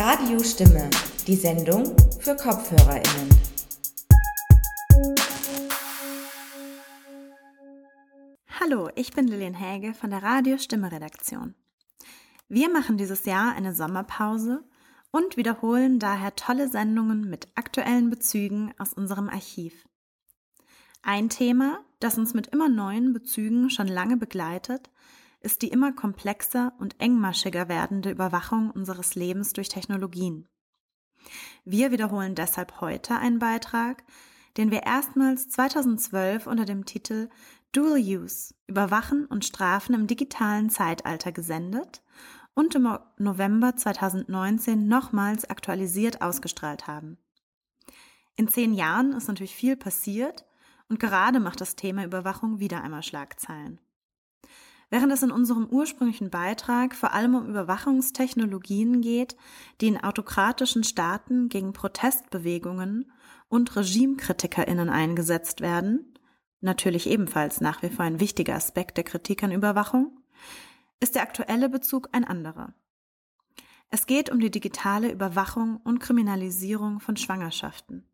Radiostimme, die Sendung für KopfhörerInnen. Hallo, ich bin Lilian Häge von der Radiostimme Redaktion. Wir machen dieses Jahr eine Sommerpause und wiederholen daher tolle Sendungen mit aktuellen Bezügen aus unserem Archiv. Ein Thema, das uns mit immer neuen Bezügen schon lange begleitet, ist die immer komplexer und engmaschiger werdende Überwachung unseres Lebens durch Technologien. Wir wiederholen deshalb heute einen Beitrag, den wir erstmals 2012 unter dem Titel Dual Use Überwachen und Strafen im digitalen Zeitalter gesendet und im November 2019 nochmals aktualisiert ausgestrahlt haben. In zehn Jahren ist natürlich viel passiert und gerade macht das Thema Überwachung wieder einmal Schlagzeilen. Während es in unserem ursprünglichen Beitrag vor allem um Überwachungstechnologien geht, die in autokratischen Staaten gegen Protestbewegungen und Regimekritikerinnen eingesetzt werden, natürlich ebenfalls nach wie vor ein wichtiger Aspekt der Kritik an Überwachung, ist der aktuelle Bezug ein anderer. Es geht um die digitale Überwachung und Kriminalisierung von Schwangerschaften.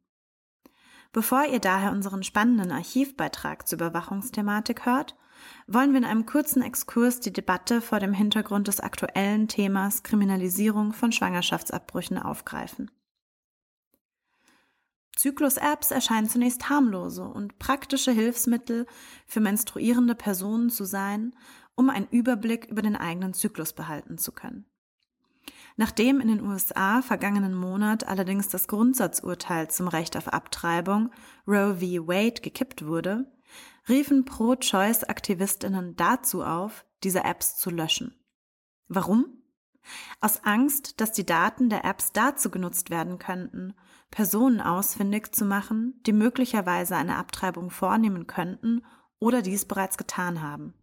Bevor ihr daher unseren spannenden Archivbeitrag zur Überwachungsthematik hört, wollen wir in einem kurzen Exkurs die Debatte vor dem Hintergrund des aktuellen Themas Kriminalisierung von Schwangerschaftsabbrüchen aufgreifen. Zyklus-Apps erscheinen zunächst harmlose und praktische Hilfsmittel für menstruierende Personen zu sein, um einen Überblick über den eigenen Zyklus behalten zu können. Nachdem in den USA vergangenen Monat allerdings das Grundsatzurteil zum Recht auf Abtreibung Roe v. Wade gekippt wurde, riefen Pro-Choice-Aktivistinnen dazu auf, diese Apps zu löschen. Warum? Aus Angst, dass die Daten der Apps dazu genutzt werden könnten, Personen ausfindig zu machen, die möglicherweise eine Abtreibung vornehmen könnten oder dies bereits getan haben.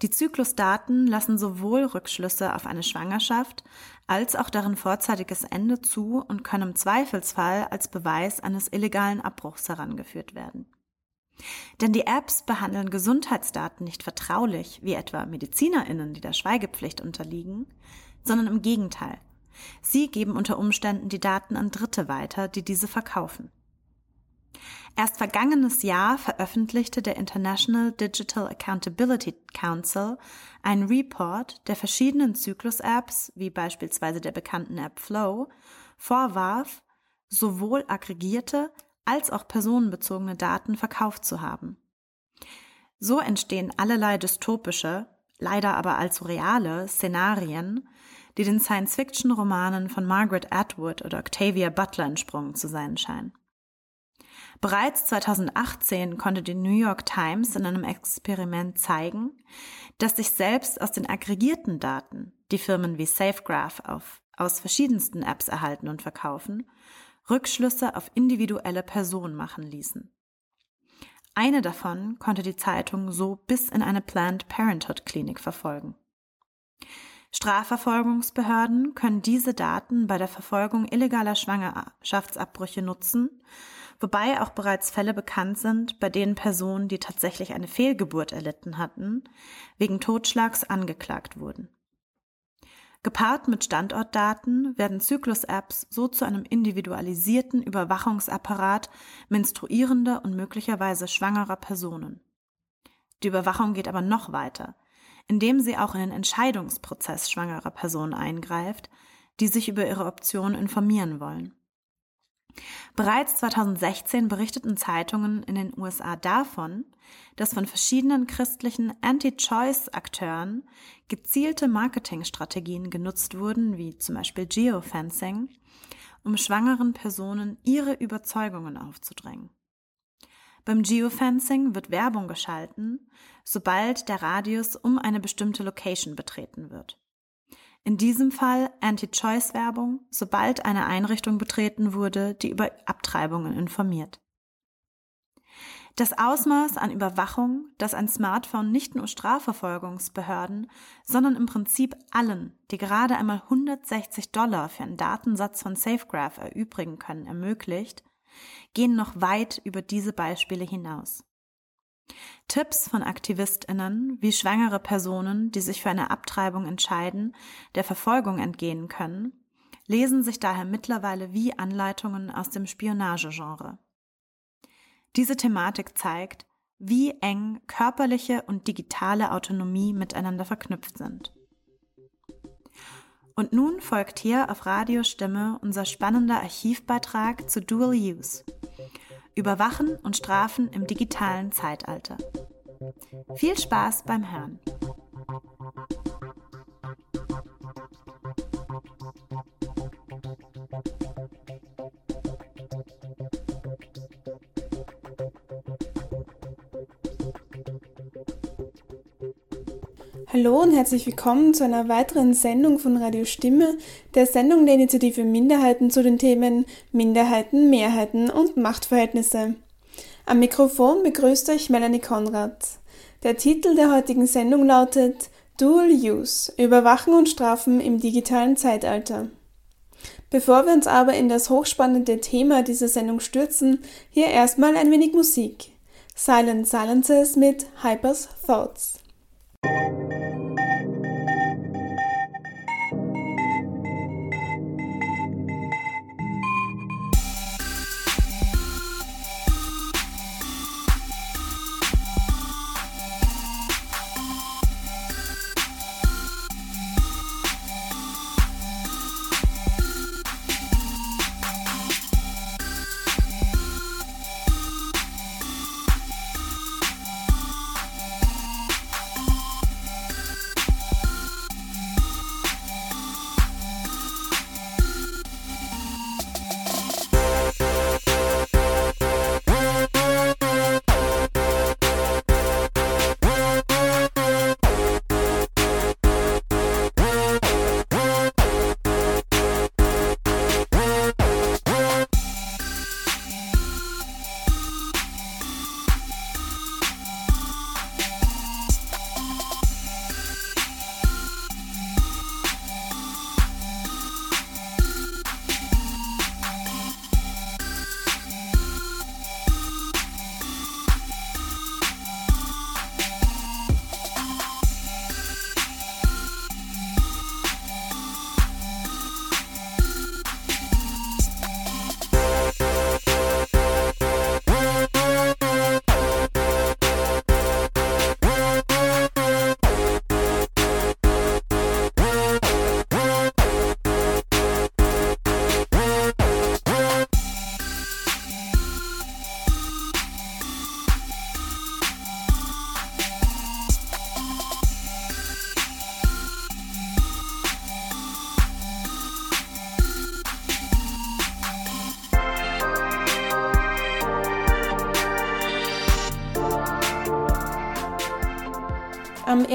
Die Zyklusdaten lassen sowohl Rückschlüsse auf eine Schwangerschaft als auch deren vorzeitiges Ende zu und können im Zweifelsfall als Beweis eines illegalen Abbruchs herangeführt werden. Denn die Apps behandeln Gesundheitsdaten nicht vertraulich, wie etwa Medizinerinnen, die der Schweigepflicht unterliegen, sondern im Gegenteil. Sie geben unter Umständen die Daten an Dritte weiter, die diese verkaufen. Erst vergangenes Jahr veröffentlichte der International Digital Accountability Council einen Report, der verschiedenen Zyklus-Apps, wie beispielsweise der bekannten App Flow, vorwarf, sowohl aggregierte als auch personenbezogene Daten verkauft zu haben. So entstehen allerlei dystopische, leider aber allzu reale Szenarien, die den Science-Fiction-Romanen von Margaret Atwood oder Octavia Butler entsprungen zu sein scheinen. Bereits 2018 konnte die New York Times in einem Experiment zeigen, dass sich selbst aus den aggregierten Daten, die Firmen wie SafeGraph auf, aus verschiedensten Apps erhalten und verkaufen, Rückschlüsse auf individuelle Personen machen ließen. Eine davon konnte die Zeitung so bis in eine Planned Parenthood Klinik verfolgen. Strafverfolgungsbehörden können diese Daten bei der Verfolgung illegaler Schwangerschaftsabbrüche nutzen wobei auch bereits Fälle bekannt sind, bei denen Personen, die tatsächlich eine Fehlgeburt erlitten hatten, wegen Totschlags angeklagt wurden. Gepaart mit Standortdaten werden Zyklus-Apps so zu einem individualisierten Überwachungsapparat menstruierender und möglicherweise schwangerer Personen. Die Überwachung geht aber noch weiter, indem sie auch in den Entscheidungsprozess schwangerer Personen eingreift, die sich über ihre Optionen informieren wollen. Bereits 2016 berichteten Zeitungen in den USA davon, dass von verschiedenen christlichen Anti-Choice-Akteuren gezielte Marketingstrategien genutzt wurden, wie zum Beispiel Geofencing, um schwangeren Personen ihre Überzeugungen aufzudrängen. Beim Geofencing wird Werbung geschalten, sobald der Radius um eine bestimmte Location betreten wird. In diesem Fall Anti-Choice-Werbung, sobald eine Einrichtung betreten wurde, die über Abtreibungen informiert. Das Ausmaß an Überwachung, das ein Smartphone nicht nur Strafverfolgungsbehörden, sondern im Prinzip allen, die gerade einmal 160 Dollar für einen Datensatz von SafeGraph erübrigen können, ermöglicht, gehen noch weit über diese Beispiele hinaus. Tipps von AktivistInnen, wie schwangere Personen, die sich für eine Abtreibung entscheiden, der Verfolgung entgehen können, lesen sich daher mittlerweile wie Anleitungen aus dem Spionagegenre. Diese Thematik zeigt, wie eng körperliche und digitale Autonomie miteinander verknüpft sind. Und nun folgt hier auf Radiostimme unser spannender Archivbeitrag zu Dual Use. Überwachen und Strafen im digitalen Zeitalter. Viel Spaß beim Hören. Hallo und herzlich willkommen zu einer weiteren Sendung von Radio Stimme, der Sendung der Initiative Minderheiten zu den Themen Minderheiten, Mehrheiten und Machtverhältnisse. Am Mikrofon begrüßt euch Melanie Konrad. Der Titel der heutigen Sendung lautet Dual Use Überwachen und Strafen im digitalen Zeitalter. Bevor wir uns aber in das hochspannende Thema dieser Sendung stürzen, hier erstmal ein wenig Musik. Silent Silences mit Hypers Thoughts.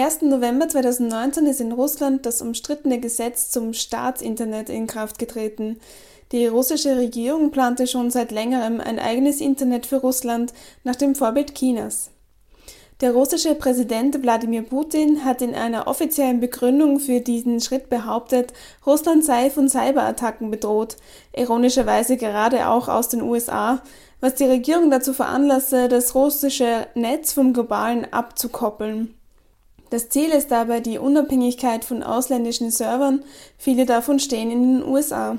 1. November 2019 ist in Russland das umstrittene Gesetz zum Staatsinternet in Kraft getreten. Die russische Regierung plante schon seit längerem ein eigenes Internet für Russland nach dem Vorbild Chinas. Der russische Präsident Wladimir Putin hat in einer offiziellen Begründung für diesen Schritt behauptet, Russland sei von Cyberattacken bedroht, ironischerweise gerade auch aus den USA, was die Regierung dazu veranlasse, das russische Netz vom globalen abzukoppeln. Das Ziel ist dabei die Unabhängigkeit von ausländischen Servern, viele davon stehen in den USA.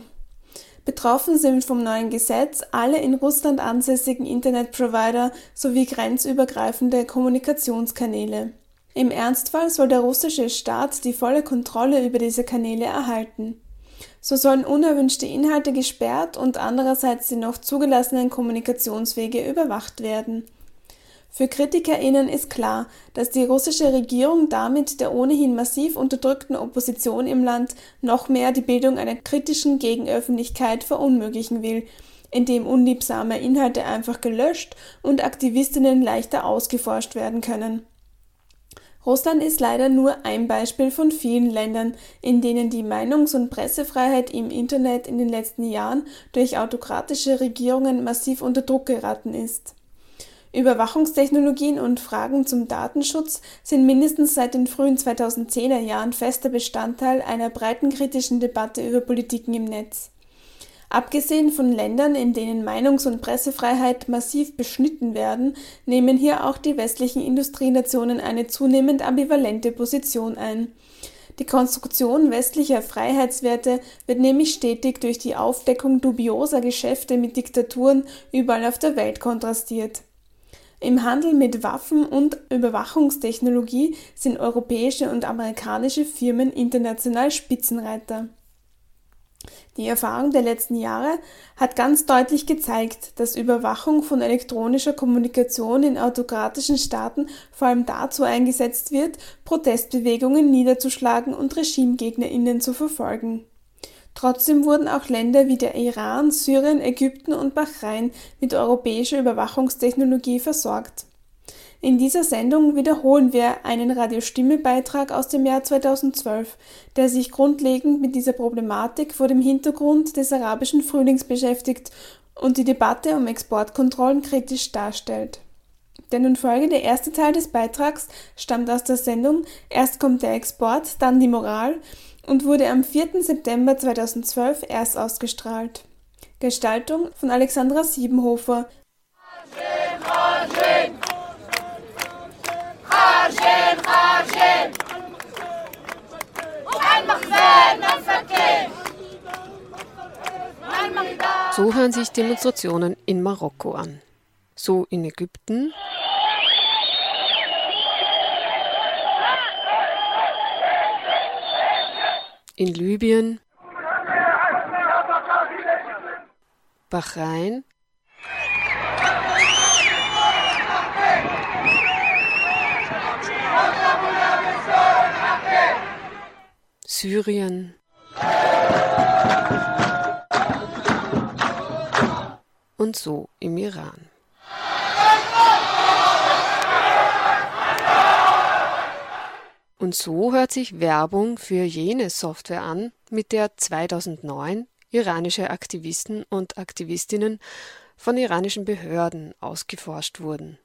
Betroffen sind vom neuen Gesetz alle in Russland ansässigen Internetprovider sowie grenzübergreifende Kommunikationskanäle. Im Ernstfall soll der russische Staat die volle Kontrolle über diese Kanäle erhalten. So sollen unerwünschte Inhalte gesperrt und andererseits die noch zugelassenen Kommunikationswege überwacht werden. Für KritikerInnen ist klar, dass die russische Regierung damit der ohnehin massiv unterdrückten Opposition im Land noch mehr die Bildung einer kritischen Gegenöffentlichkeit verunmöglichen will, indem unliebsame Inhalte einfach gelöscht und Aktivistinnen leichter ausgeforscht werden können. Russland ist leider nur ein Beispiel von vielen Ländern, in denen die Meinungs- und Pressefreiheit im Internet in den letzten Jahren durch autokratische Regierungen massiv unter Druck geraten ist. Überwachungstechnologien und Fragen zum Datenschutz sind mindestens seit den frühen 2010er Jahren fester Bestandteil einer breiten kritischen Debatte über Politiken im Netz. Abgesehen von Ländern, in denen Meinungs- und Pressefreiheit massiv beschnitten werden, nehmen hier auch die westlichen Industrienationen eine zunehmend ambivalente Position ein. Die Konstruktion westlicher Freiheitswerte wird nämlich stetig durch die Aufdeckung dubioser Geschäfte mit Diktaturen überall auf der Welt kontrastiert. Im Handel mit Waffen und Überwachungstechnologie sind europäische und amerikanische Firmen international Spitzenreiter. Die Erfahrung der letzten Jahre hat ganz deutlich gezeigt, dass Überwachung von elektronischer Kommunikation in autokratischen Staaten vor allem dazu eingesetzt wird, Protestbewegungen niederzuschlagen und Regimegegnerinnen zu verfolgen. Trotzdem wurden auch Länder wie der Iran, Syrien, Ägypten und Bahrain mit europäischer Überwachungstechnologie versorgt in dieser Sendung wiederholen wir einen Radiostimme-Beitrag aus dem Jahr 2012, der sich grundlegend mit dieser Problematik vor dem Hintergrund des arabischen Frühlings beschäftigt und die Debatte um Exportkontrollen kritisch darstellt. Der nun folgende erste Teil des Beitrags stammt aus der Sendung Erst kommt der Export, dann die Moral und wurde am 4. September 2012 erst ausgestrahlt. Gestaltung von Alexandra Siebenhofer. So hören sich Demonstrationen in Marokko an. So in Ägypten. In Libyen. Bahrain. Syrien. Und so im Iran. Und so hört sich Werbung für jene Software an, mit der 2009 iranische Aktivisten und Aktivistinnen von iranischen Behörden ausgeforscht wurden,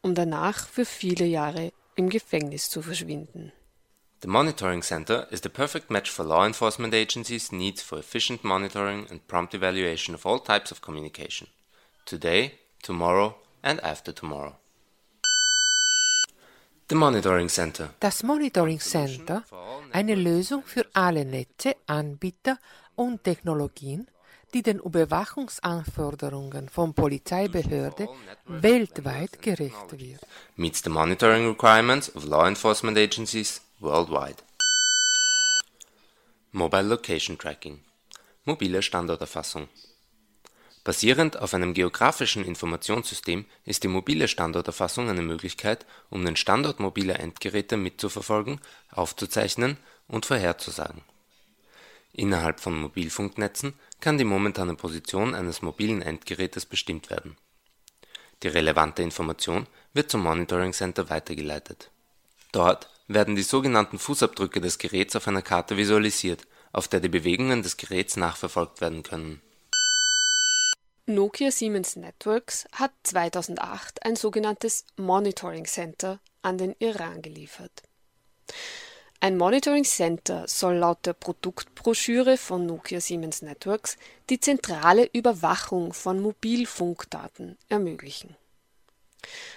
um danach für viele Jahre im Gefängnis zu verschwinden. The Monitoring Center is the perfect match for law enforcement agencies' needs for efficient monitoring and prompt evaluation of all types of communication. Today, tomorrow and after tomorrow. The Monitoring Center. Das Monitoring Center, eine Lösung für alle Netze, Anbieter und Technologien, die den Überwachungsanforderungen von Polizeibehörde weltweit gerecht wird. Meets the monitoring requirements of law enforcement agencies worldwide. Mobile Location Tracking Mobile Standorterfassung Basierend auf einem geografischen Informationssystem ist die mobile Standorterfassung eine Möglichkeit, um den Standort mobiler Endgeräte mitzuverfolgen, aufzuzeichnen und vorherzusagen. Innerhalb von Mobilfunknetzen kann die momentane Position eines mobilen Endgerätes bestimmt werden. Die relevante Information wird zum Monitoring Center weitergeleitet. Dort werden die sogenannten Fußabdrücke des Geräts auf einer Karte visualisiert, auf der die Bewegungen des Geräts nachverfolgt werden können. Nokia Siemens Networks hat 2008 ein sogenanntes Monitoring Center an den Iran geliefert. Ein Monitoring Center soll laut der Produktbroschüre von Nokia Siemens Networks die zentrale Überwachung von Mobilfunkdaten ermöglichen.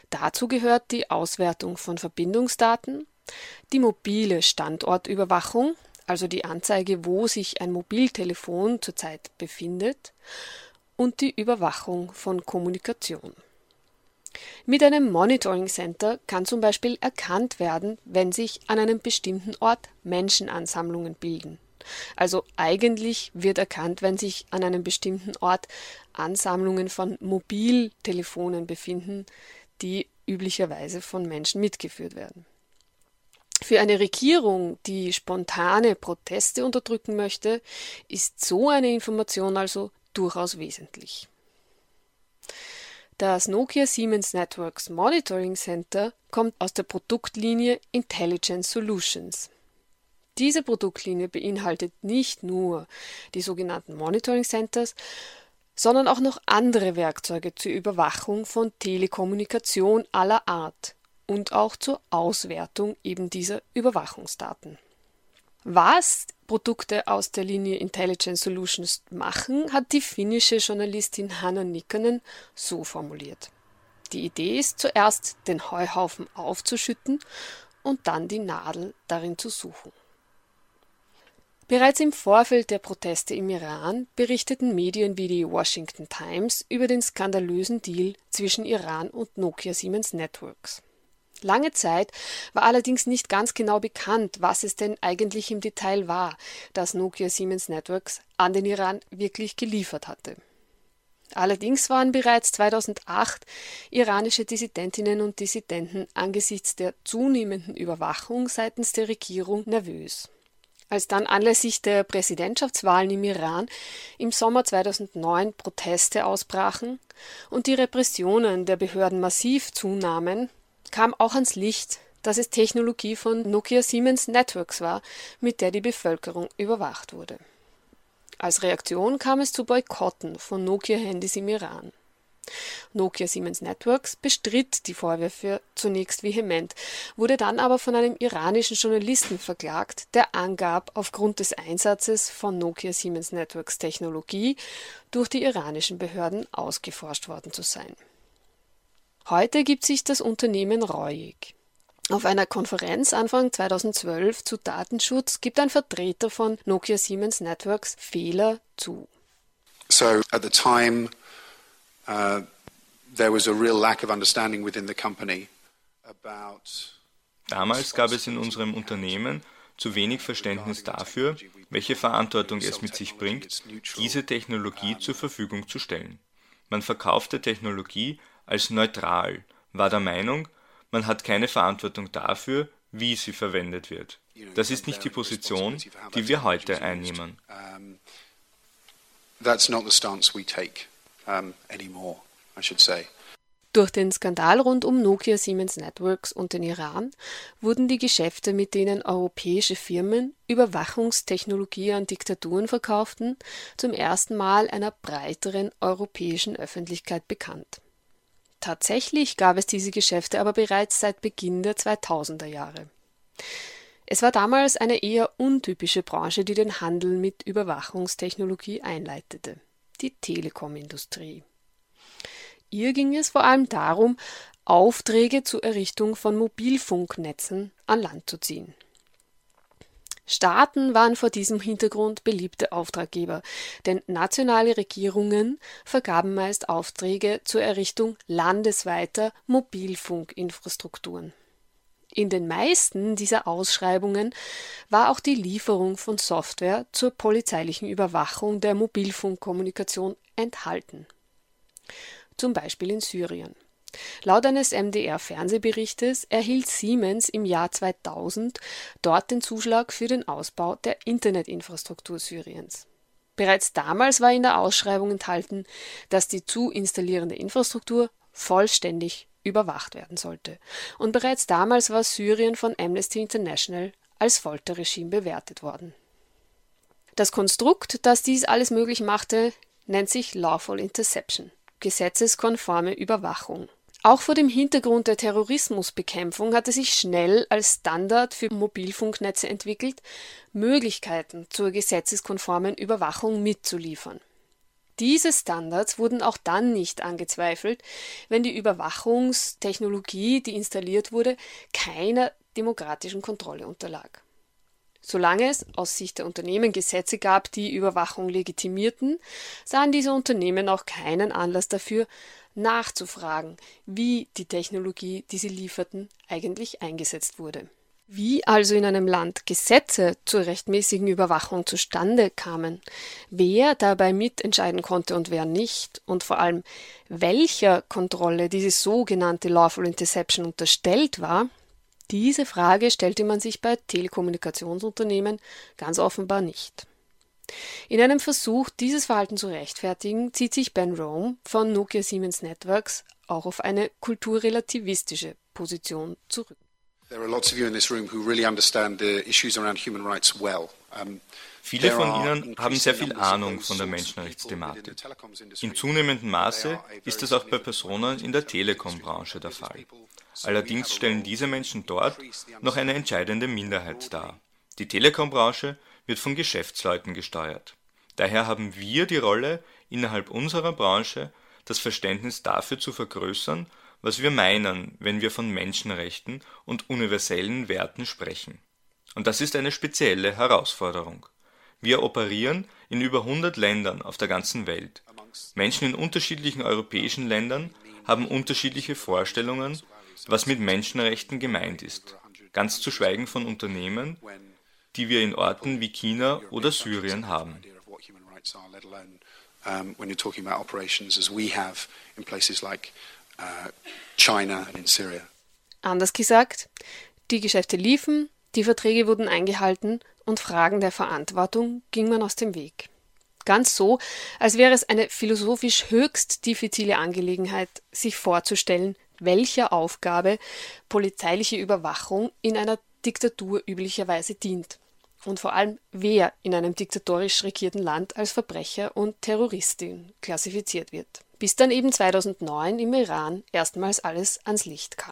Dazu gehört die Auswertung von Verbindungsdaten, die mobile Standortüberwachung, also die Anzeige, wo sich ein Mobiltelefon zurzeit befindet, und die Überwachung von Kommunikation. Mit einem Monitoring Center kann zum Beispiel erkannt werden, wenn sich an einem bestimmten Ort Menschenansammlungen bilden. Also eigentlich wird erkannt, wenn sich an einem bestimmten Ort Ansammlungen von Mobiltelefonen befinden, die üblicherweise von Menschen mitgeführt werden. Für eine Regierung, die spontane Proteste unterdrücken möchte, ist so eine Information also durchaus wesentlich. Das Nokia Siemens Networks Monitoring Center kommt aus der Produktlinie Intelligent Solutions. Diese Produktlinie beinhaltet nicht nur die sogenannten Monitoring Centers, sondern auch noch andere Werkzeuge zur Überwachung von Telekommunikation aller Art und auch zur Auswertung eben dieser Überwachungsdaten. Was Produkte aus der Linie Intelligent Solutions machen, hat die finnische Journalistin Hanna Nikkanen so formuliert. Die Idee ist zuerst, den Heuhaufen aufzuschütten und dann die Nadel darin zu suchen. Bereits im Vorfeld der Proteste im Iran berichteten Medien wie die Washington Times über den skandalösen Deal zwischen Iran und Nokia Siemens Networks. Lange Zeit war allerdings nicht ganz genau bekannt, was es denn eigentlich im Detail war, das Nokia Siemens Networks an den Iran wirklich geliefert hatte. Allerdings waren bereits 2008 iranische Dissidentinnen und Dissidenten angesichts der zunehmenden Überwachung seitens der Regierung nervös. Als dann anlässlich der Präsidentschaftswahlen im Iran im Sommer 2009 Proteste ausbrachen und die Repressionen der Behörden massiv zunahmen, kam auch ans Licht, dass es Technologie von Nokia Siemens Networks war, mit der die Bevölkerung überwacht wurde. Als Reaktion kam es zu Boykotten von Nokia-Handys im Iran. Nokia Siemens Networks bestritt die Vorwürfe zunächst vehement, wurde dann aber von einem iranischen Journalisten verklagt, der angab, aufgrund des Einsatzes von Nokia Siemens Networks Technologie durch die iranischen Behörden ausgeforscht worden zu sein. Heute gibt sich das Unternehmen reuig. Auf einer Konferenz Anfang 2012 zu Datenschutz gibt ein Vertreter von Nokia Siemens Networks Fehler zu. So at the time Uh, there was a real lack of understanding within the company about Damals gab es in unserem Unternehmen zu wenig Verständnis dafür, welche Verantwortung es mit sich bringt, diese Technologie zur Verfügung zu stellen. Man verkaufte Technologie als neutral, war der Meinung, man hat keine Verantwortung dafür, wie sie verwendet wird. Das ist nicht die Position, die wir heute einnehmen. That's not the stance we take anymore, I should say. Durch den Skandal rund um Nokia Siemens Networks und den Iran wurden die Geschäfte, mit denen europäische Firmen Überwachungstechnologie an Diktaturen verkauften, zum ersten Mal einer breiteren europäischen Öffentlichkeit bekannt. Tatsächlich gab es diese Geschäfte aber bereits seit Beginn der 2000er Jahre. Es war damals eine eher untypische Branche, die den Handel mit Überwachungstechnologie einleitete die Telekomindustrie. Ihr ging es vor allem darum, Aufträge zur Errichtung von Mobilfunknetzen an Land zu ziehen. Staaten waren vor diesem Hintergrund beliebte Auftraggeber, denn nationale Regierungen vergaben meist Aufträge zur Errichtung landesweiter Mobilfunkinfrastrukturen. In den meisten dieser Ausschreibungen war auch die Lieferung von Software zur polizeilichen Überwachung der Mobilfunkkommunikation enthalten. Zum Beispiel in Syrien. Laut eines MDR-Fernsehberichtes erhielt Siemens im Jahr 2000 dort den Zuschlag für den Ausbau der Internetinfrastruktur Syriens. Bereits damals war in der Ausschreibung enthalten, dass die zu installierende Infrastruktur vollständig überwacht werden sollte. Und bereits damals war Syrien von Amnesty International als Folterregime bewertet worden. Das Konstrukt, das dies alles möglich machte, nennt sich Lawful Interception, gesetzeskonforme Überwachung. Auch vor dem Hintergrund der Terrorismusbekämpfung hatte sich schnell als Standard für Mobilfunknetze entwickelt, Möglichkeiten zur gesetzeskonformen Überwachung mitzuliefern. Diese Standards wurden auch dann nicht angezweifelt, wenn die Überwachungstechnologie, die installiert wurde, keiner demokratischen Kontrolle unterlag. Solange es aus Sicht der Unternehmen Gesetze gab, die Überwachung legitimierten, sahen diese Unternehmen auch keinen Anlass dafür, nachzufragen, wie die Technologie, die sie lieferten, eigentlich eingesetzt wurde. Wie also in einem Land Gesetze zur rechtmäßigen Überwachung zustande kamen, wer dabei mitentscheiden konnte und wer nicht, und vor allem welcher Kontrolle diese sogenannte Lawful Interception unterstellt war, diese Frage stellte man sich bei Telekommunikationsunternehmen ganz offenbar nicht. In einem Versuch, dieses Verhalten zu rechtfertigen, zieht sich Ben Rome von Nokia Siemens Networks auch auf eine kulturrelativistische Position zurück. Viele von Ihnen haben sehr viel Ahnung von der Menschenrechtsthematik. In zunehmendem Maße ist das auch bei Personen in der Telekom-Branche der Fall. Allerdings stellen diese Menschen dort noch eine entscheidende Minderheit dar. Die Telekom-Branche wird von Geschäftsleuten gesteuert. Daher haben wir die Rolle, innerhalb unserer Branche das Verständnis dafür zu vergrößern was wir meinen, wenn wir von Menschenrechten und universellen Werten sprechen. Und das ist eine spezielle Herausforderung. Wir operieren in über 100 Ländern auf der ganzen Welt. Menschen in unterschiedlichen europäischen Ländern haben unterschiedliche Vorstellungen, was mit Menschenrechten gemeint ist, ganz zu schweigen von Unternehmen, die wir in Orten wie China oder Syrien haben. Anders gesagt, die Geschäfte liefen, die Verträge wurden eingehalten und Fragen der Verantwortung ging man aus dem Weg. Ganz so, als wäre es eine philosophisch höchst diffizile Angelegenheit, sich vorzustellen, welcher Aufgabe polizeiliche Überwachung in einer Diktatur üblicherweise dient. Und vor allem, wer in einem diktatorisch regierten Land als Verbrecher und Terroristin klassifiziert wird. Bis dann eben 2009 im Iran erstmals alles ans Licht kam.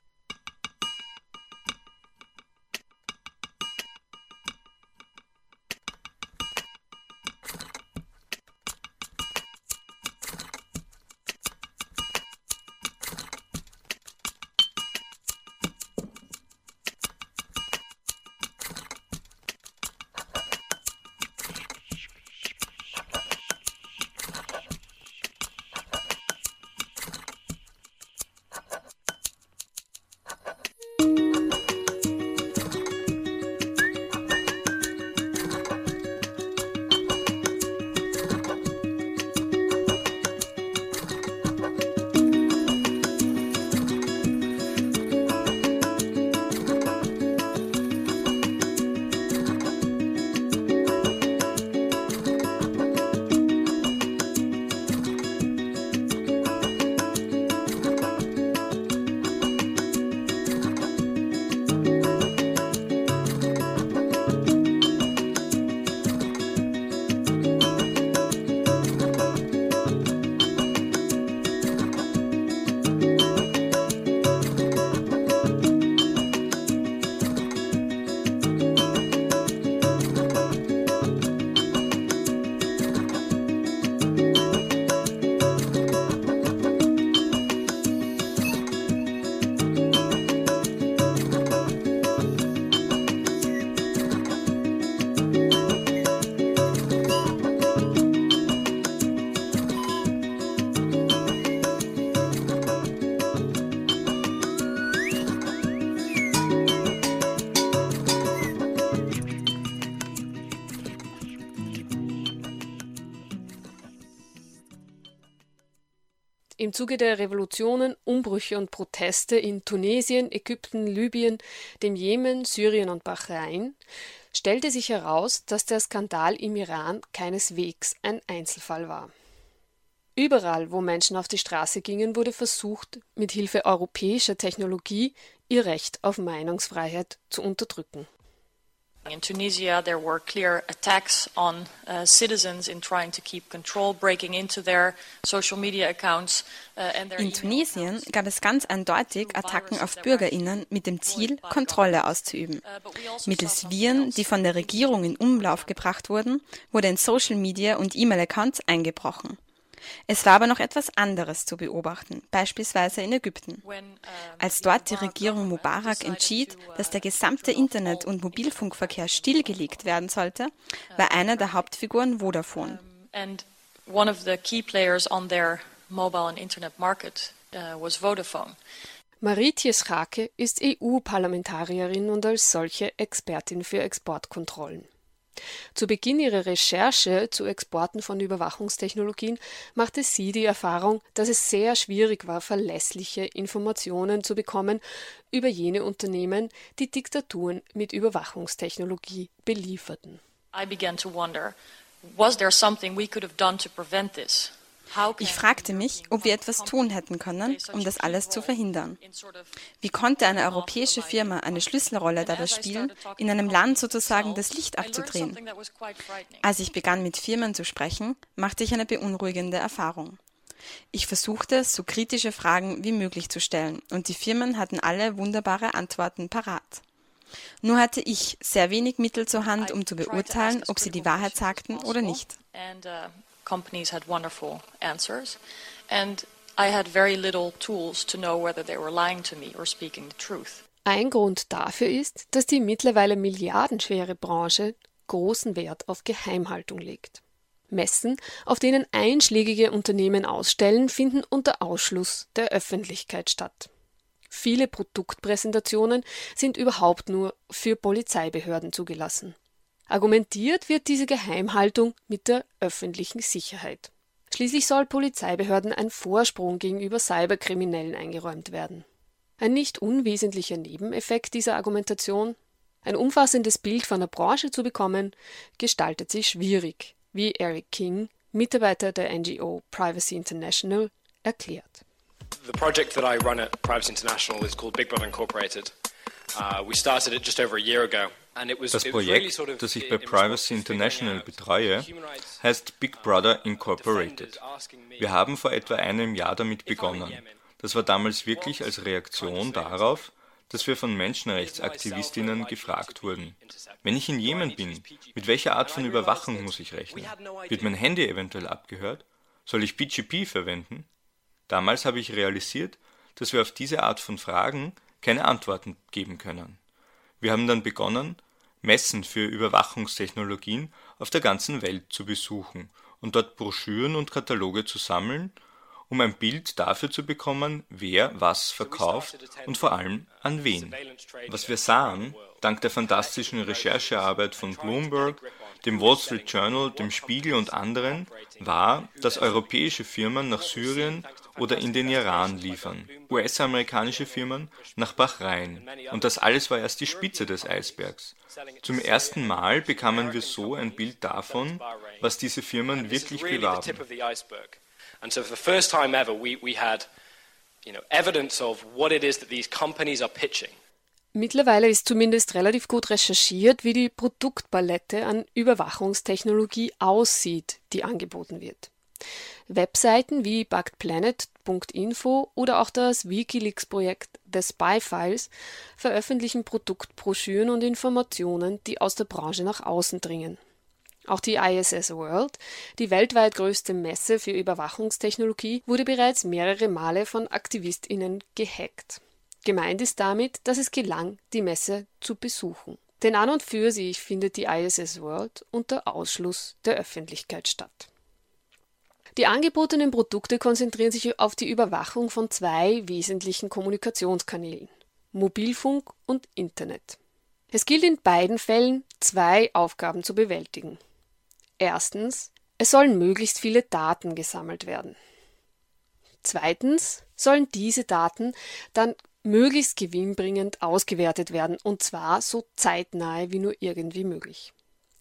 Zuge der Revolutionen, Umbrüche und Proteste in Tunesien, Ägypten, Libyen, dem Jemen, Syrien und Bahrain stellte sich heraus, dass der Skandal im Iran keineswegs ein Einzelfall war. Überall, wo Menschen auf die Straße gingen, wurde versucht, mit Hilfe europäischer Technologie ihr Recht auf Meinungsfreiheit zu unterdrücken. In Tunisia, there were clear attacks on uh, citizens in trying to keep control, breaking into their social media accounts. Uh, in Tunesien gab es ganz eindeutig Attacken auf Bürgerinnen mit dem Ziel, Kontrolle auszuüben. Uh, also Mittels Viren, die von der Regierung in Umlauf gebracht wurden, wurde in Social Media und E-Mail-Accounts eingebrochen. Es war aber noch etwas anderes zu beobachten, beispielsweise in Ägypten. Als dort die Regierung Mubarak entschied, dass der gesamte Internet- und Mobilfunkverkehr stillgelegt werden sollte, war einer der Hauptfiguren Vodafone. One of the key players on their mobile and internet market uh, was Vodafone. Marietje Schake ist EU-Parlamentarierin und als solche Expertin für Exportkontrollen. Zu Beginn ihrer Recherche zu Exporten von Überwachungstechnologien machte sie die Erfahrung, dass es sehr schwierig war, verlässliche Informationen zu bekommen über jene Unternehmen, die Diktaturen mit Überwachungstechnologie belieferten. I began to wonder, was there something we could have done to prevent this? Ich fragte mich, ob wir etwas tun hätten können, um das alles zu verhindern. Wie konnte eine europäische Firma eine Schlüsselrolle dabei spielen, in einem Land sozusagen das Licht abzudrehen? Als ich begann, mit Firmen zu sprechen, machte ich eine beunruhigende Erfahrung. Ich versuchte, so kritische Fragen wie möglich zu stellen, und die Firmen hatten alle wunderbare Antworten parat. Nur hatte ich sehr wenig Mittel zur Hand, um zu beurteilen, ob sie die Wahrheit sagten oder nicht companies had wonderful answers, and I had very little tools to know whether they were lying to me or speaking the truth. Ein Grund dafür ist, dass die mittlerweile milliardenschwere Branche großen Wert auf Geheimhaltung legt. Messen, auf denen einschlägige Unternehmen ausstellen, finden unter Ausschluss der Öffentlichkeit statt. Viele Produktpräsentationen sind überhaupt nur für Polizeibehörden zugelassen. Argumentiert wird diese Geheimhaltung mit der öffentlichen Sicherheit. Schließlich soll Polizeibehörden ein Vorsprung gegenüber Cyberkriminellen eingeräumt werden. Ein nicht unwesentlicher Nebeneffekt dieser Argumentation ein umfassendes Bild von der Branche zu bekommen, gestaltet sich schwierig, wie Eric King, Mitarbeiter der NGO Privacy International, erklärt. The project that I run at Privacy International is called Big Brother Incorporated. Uh, we started it just over a year ago. Das Projekt, das ich bei Privacy International betreue, heißt Big Brother Incorporated. Wir haben vor etwa einem Jahr damit begonnen. Das war damals wirklich als Reaktion darauf, dass wir von Menschenrechtsaktivistinnen gefragt wurden. Wenn ich in Jemen bin, mit welcher Art von Überwachung muss ich rechnen? Wird mein Handy eventuell abgehört? Soll ich PGP verwenden? Damals habe ich realisiert, dass wir auf diese Art von Fragen keine Antworten geben können. Wir haben dann begonnen, Messen für Überwachungstechnologien auf der ganzen Welt zu besuchen und dort Broschüren und Kataloge zu sammeln um ein Bild dafür zu bekommen, wer was verkauft und vor allem an wen. Was wir sahen, dank der fantastischen Recherchearbeit von Bloomberg, dem Wall Street Journal, dem Spiegel und anderen, war, dass europäische Firmen nach Syrien oder in den Iran liefern, US-amerikanische Firmen nach Bahrain. Und das alles war erst die Spitze des Eisbergs. Zum ersten Mal bekamen wir so ein Bild davon, was diese Firmen wirklich bewarben. And so for the first time ever, we, we had you know, evidence of what it is that these companies are pitching. Mittlerweile ist zumindest relativ gut recherchiert, wie die Produktpalette an Überwachungstechnologie aussieht, die angeboten wird. Webseiten wie buggedplanet.info oder auch das Wikileaks-Projekt The Spy Files veröffentlichen Produktbroschüren und Informationen, die aus der Branche nach außen dringen. Auch die ISS World, die weltweit größte Messe für Überwachungstechnologie, wurde bereits mehrere Male von AktivistInnen gehackt. Gemeint ist damit, dass es gelang, die Messe zu besuchen. Denn an und für sich findet die ISS World unter Ausschluss der Öffentlichkeit statt. Die angebotenen Produkte konzentrieren sich auf die Überwachung von zwei wesentlichen Kommunikationskanälen Mobilfunk und Internet. Es gilt in beiden Fällen, zwei Aufgaben zu bewältigen. Erstens, es sollen möglichst viele Daten gesammelt werden. Zweitens sollen diese Daten dann möglichst gewinnbringend ausgewertet werden, und zwar so zeitnahe wie nur irgendwie möglich.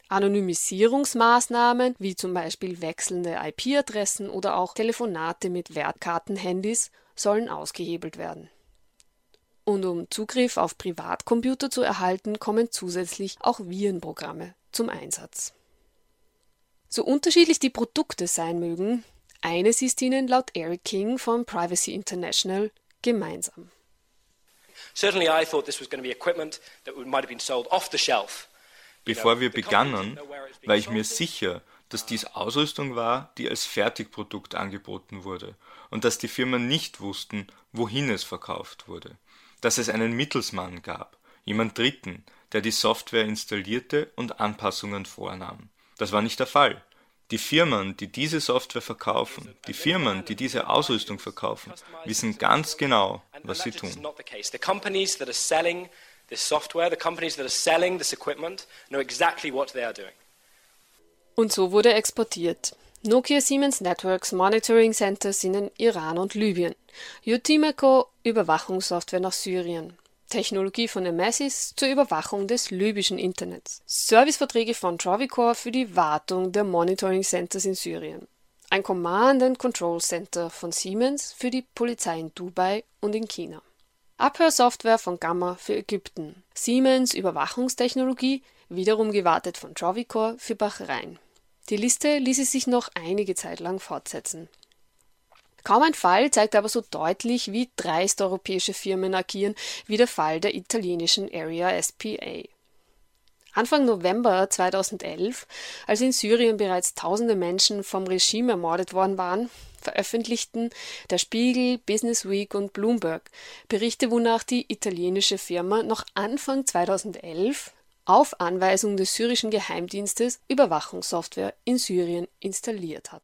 Anonymisierungsmaßnahmen wie zum Beispiel wechselnde IP-Adressen oder auch Telefonate mit Wertkartenhandys sollen ausgehebelt werden. Und um Zugriff auf Privatcomputer zu erhalten, kommen zusätzlich auch Virenprogramme zum Einsatz. So unterschiedlich die Produkte sein mögen, eines ist ihnen laut Eric King von Privacy International gemeinsam. Bevor wir begannen, war ich mir sicher, dass dies Ausrüstung war, die als Fertigprodukt angeboten wurde und dass die Firmen nicht wussten, wohin es verkauft wurde. Dass es einen Mittelsmann gab, jemand Dritten, der die Software installierte und Anpassungen vornahm. Das war nicht der Fall. Die Firmen, die diese Software verkaufen, die Firmen, die diese Ausrüstung verkaufen, wissen ganz genau, was sie tun. Und so wurde exportiert. Nokia Siemens Networks Monitoring Centers in Iran und Libyen. Utimeco Überwachungssoftware nach Syrien. Technologie von Nemesis zur Überwachung des libyschen Internets, Serviceverträge von Trovicor für die Wartung der Monitoring Centers in Syrien, ein Command and Control Center von Siemens für die Polizei in Dubai und in China. Abhörsoftware von Gamma für Ägypten, Siemens Überwachungstechnologie, wiederum gewartet von Trovicor für Bahrain. Die Liste ließe sich noch einige Zeit lang fortsetzen. Kaum ein Fall zeigt aber so deutlich, wie dreist europäische Firmen agieren, wie der Fall der italienischen Area SPA. Anfang November 2011, als in Syrien bereits tausende Menschen vom Regime ermordet worden waren, veröffentlichten der Spiegel, Business Week und Bloomberg Berichte, wonach die italienische Firma noch Anfang 2011 auf Anweisung des syrischen Geheimdienstes Überwachungssoftware in Syrien installiert hat.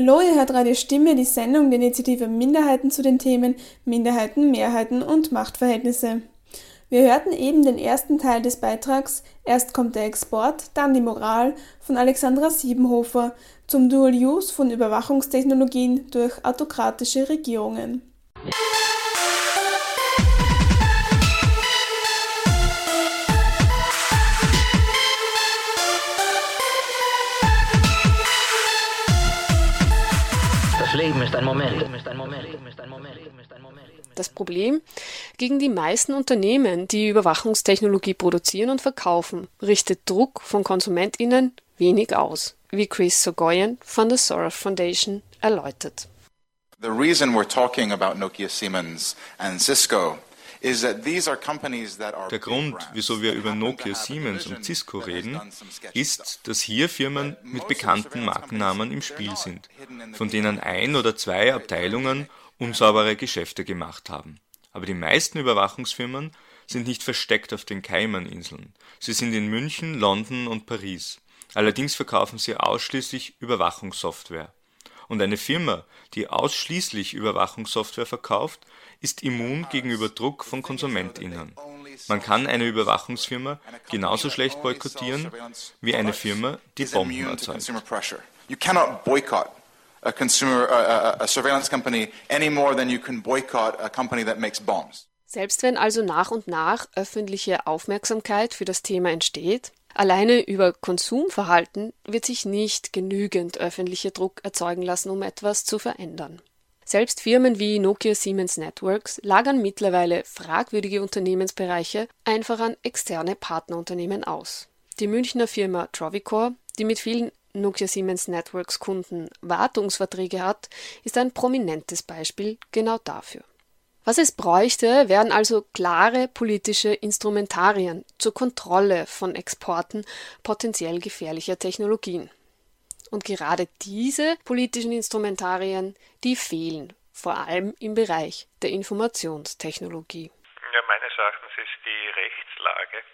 Hallo, ihr hört Radio Stimme, die Sendung der Initiative Minderheiten zu den Themen Minderheiten, Mehrheiten und Machtverhältnisse. Wir hörten eben den ersten Teil des Beitrags Erst kommt der Export, dann die Moral von Alexandra Siebenhofer zum Dual Use von Überwachungstechnologien durch autokratische Regierungen. Das Problem, gegen die meisten Unternehmen, die Überwachungstechnologie produzieren und verkaufen, richtet Druck von KonsumentInnen wenig aus, wie Chris Sogoyan von der Soros Foundation erläutert. The reason we're talking about Nokia Siemens and Cisco der Grund, wieso wir über Nokia, Siemens und Cisco reden, ist, dass hier Firmen mit bekannten Markennamen im Spiel sind, von denen ein oder zwei Abteilungen unsaubere Geschäfte gemacht haben. Aber die meisten Überwachungsfirmen sind nicht versteckt auf den Cayman-Inseln. Sie sind in München, London und Paris. Allerdings verkaufen sie ausschließlich Überwachungssoftware. Und eine Firma, die ausschließlich Überwachungssoftware verkauft, ist immun gegenüber Druck von KonsumentInnen. Man kann eine Überwachungsfirma genauso schlecht boykottieren wie eine Firma, die Bomben erzeugt. A consumer a, a surveillance company any more than you can boycott a company that makes bombs. Selbst wenn also nach und nach öffentliche Aufmerksamkeit für das Thema entsteht, alleine über Konsumverhalten wird sich nicht genügend öffentlicher Druck erzeugen lassen, um etwas zu verändern. Selbst Firmen wie Nokia Siemens Networks lagern mittlerweile fragwürdige Unternehmensbereiche einfach an externe Partnerunternehmen aus. Die Münchner Firma Trovicor, die mit vielen Nokia Siemens Networks Kunden Wartungsverträge hat, ist ein prominentes Beispiel genau dafür. Was es bräuchte, wären also klare politische Instrumentarien zur Kontrolle von Exporten potenziell gefährlicher Technologien. Und gerade diese politischen Instrumentarien, die fehlen, vor allem im Bereich der Informationstechnologie. Ja, meines Erachtens ist die Rechtslage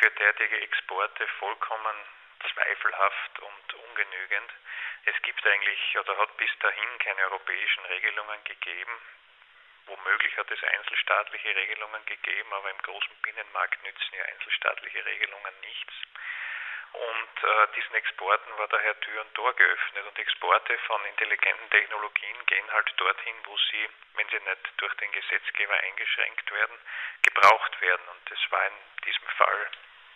für derartige Exporte vollkommen zweifelhaft und ungenügend. Es gibt eigentlich oder hat bis dahin keine europäischen Regelungen gegeben. Womöglich hat es einzelstaatliche Regelungen gegeben, aber im großen Binnenmarkt nützen ja einzelstaatliche Regelungen nichts. Und äh, diesen Exporten war daher Tür und Tor geöffnet. Und Exporte von intelligenten Technologien gehen halt dorthin, wo sie, wenn sie nicht durch den Gesetzgeber eingeschränkt werden, gebraucht werden. Und das war in diesem Fall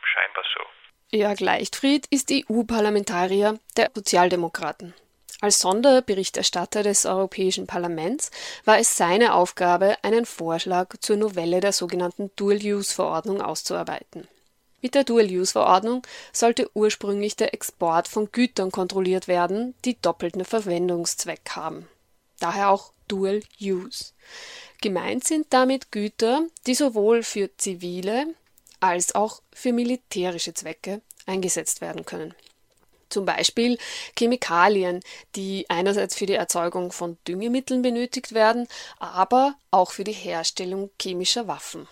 scheinbar so. Jörg Leichtfried ist EU-Parlamentarier der Sozialdemokraten. Als Sonderberichterstatter des Europäischen Parlaments war es seine Aufgabe, einen Vorschlag zur Novelle der sogenannten Dual-Use-Verordnung auszuarbeiten. Mit der Dual-Use-Verordnung sollte ursprünglich der Export von Gütern kontrolliert werden, die doppelten Verwendungszweck haben. Daher auch Dual-Use. Gemeint sind damit Güter, die sowohl für zivile als auch für militärische Zwecke eingesetzt werden können. Zum Beispiel Chemikalien, die einerseits für die Erzeugung von Düngemitteln benötigt werden, aber auch für die Herstellung chemischer Waffen.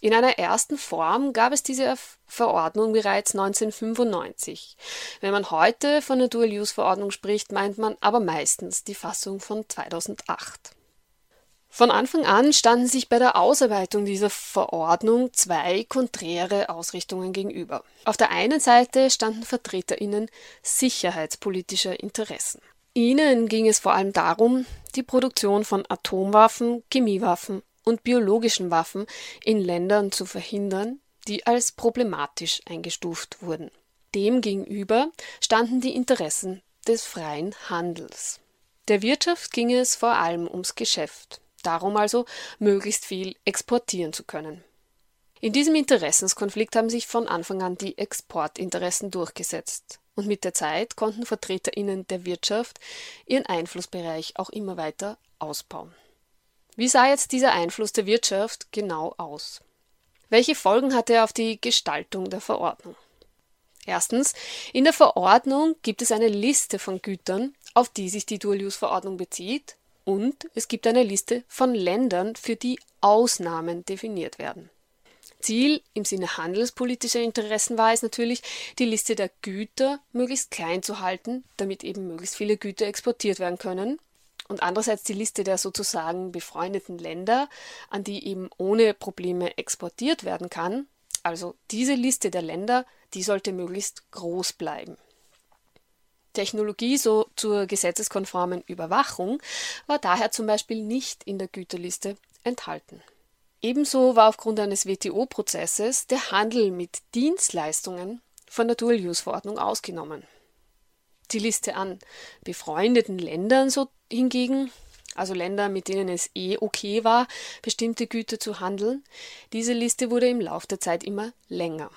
In einer ersten Form gab es diese Verordnung bereits 1995. Wenn man heute von der Dual-Use-Verordnung spricht, meint man aber meistens die Fassung von 2008. Von Anfang an standen sich bei der Ausarbeitung dieser Verordnung zwei konträre Ausrichtungen gegenüber. Auf der einen Seite standen Vertreterinnen sicherheitspolitischer Interessen. Ihnen ging es vor allem darum, die Produktion von Atomwaffen, Chemiewaffen und biologischen Waffen in Ländern zu verhindern, die als problematisch eingestuft wurden. Demgegenüber standen die Interessen des freien Handels. Der Wirtschaft ging es vor allem ums Geschäft darum also, möglichst viel exportieren zu können. In diesem Interessenskonflikt haben sich von Anfang an die Exportinteressen durchgesetzt. Und mit der Zeit konnten Vertreterinnen der Wirtschaft ihren Einflussbereich auch immer weiter ausbauen. Wie sah jetzt dieser Einfluss der Wirtschaft genau aus? Welche Folgen hatte er auf die Gestaltung der Verordnung? Erstens, in der Verordnung gibt es eine Liste von Gütern, auf die sich die Dual-Use-Verordnung bezieht, und es gibt eine Liste von Ländern, für die Ausnahmen definiert werden. Ziel im Sinne handelspolitischer Interessen war es natürlich, die Liste der Güter möglichst klein zu halten, damit eben möglichst viele Güter exportiert werden können. Und andererseits die Liste der sozusagen befreundeten Länder, an die eben ohne Probleme exportiert werden kann. Also diese Liste der Länder, die sollte möglichst groß bleiben. Technologie so zur gesetzeskonformen Überwachung war daher zum Beispiel nicht in der Güterliste enthalten. Ebenso war aufgrund eines WTO-Prozesses der Handel mit Dienstleistungen von der Dual-Use-Verordnung ausgenommen. Die Liste an befreundeten Ländern so hingegen, also Länder, mit denen es eh okay war, bestimmte Güter zu handeln, diese Liste wurde im Laufe der Zeit immer länger.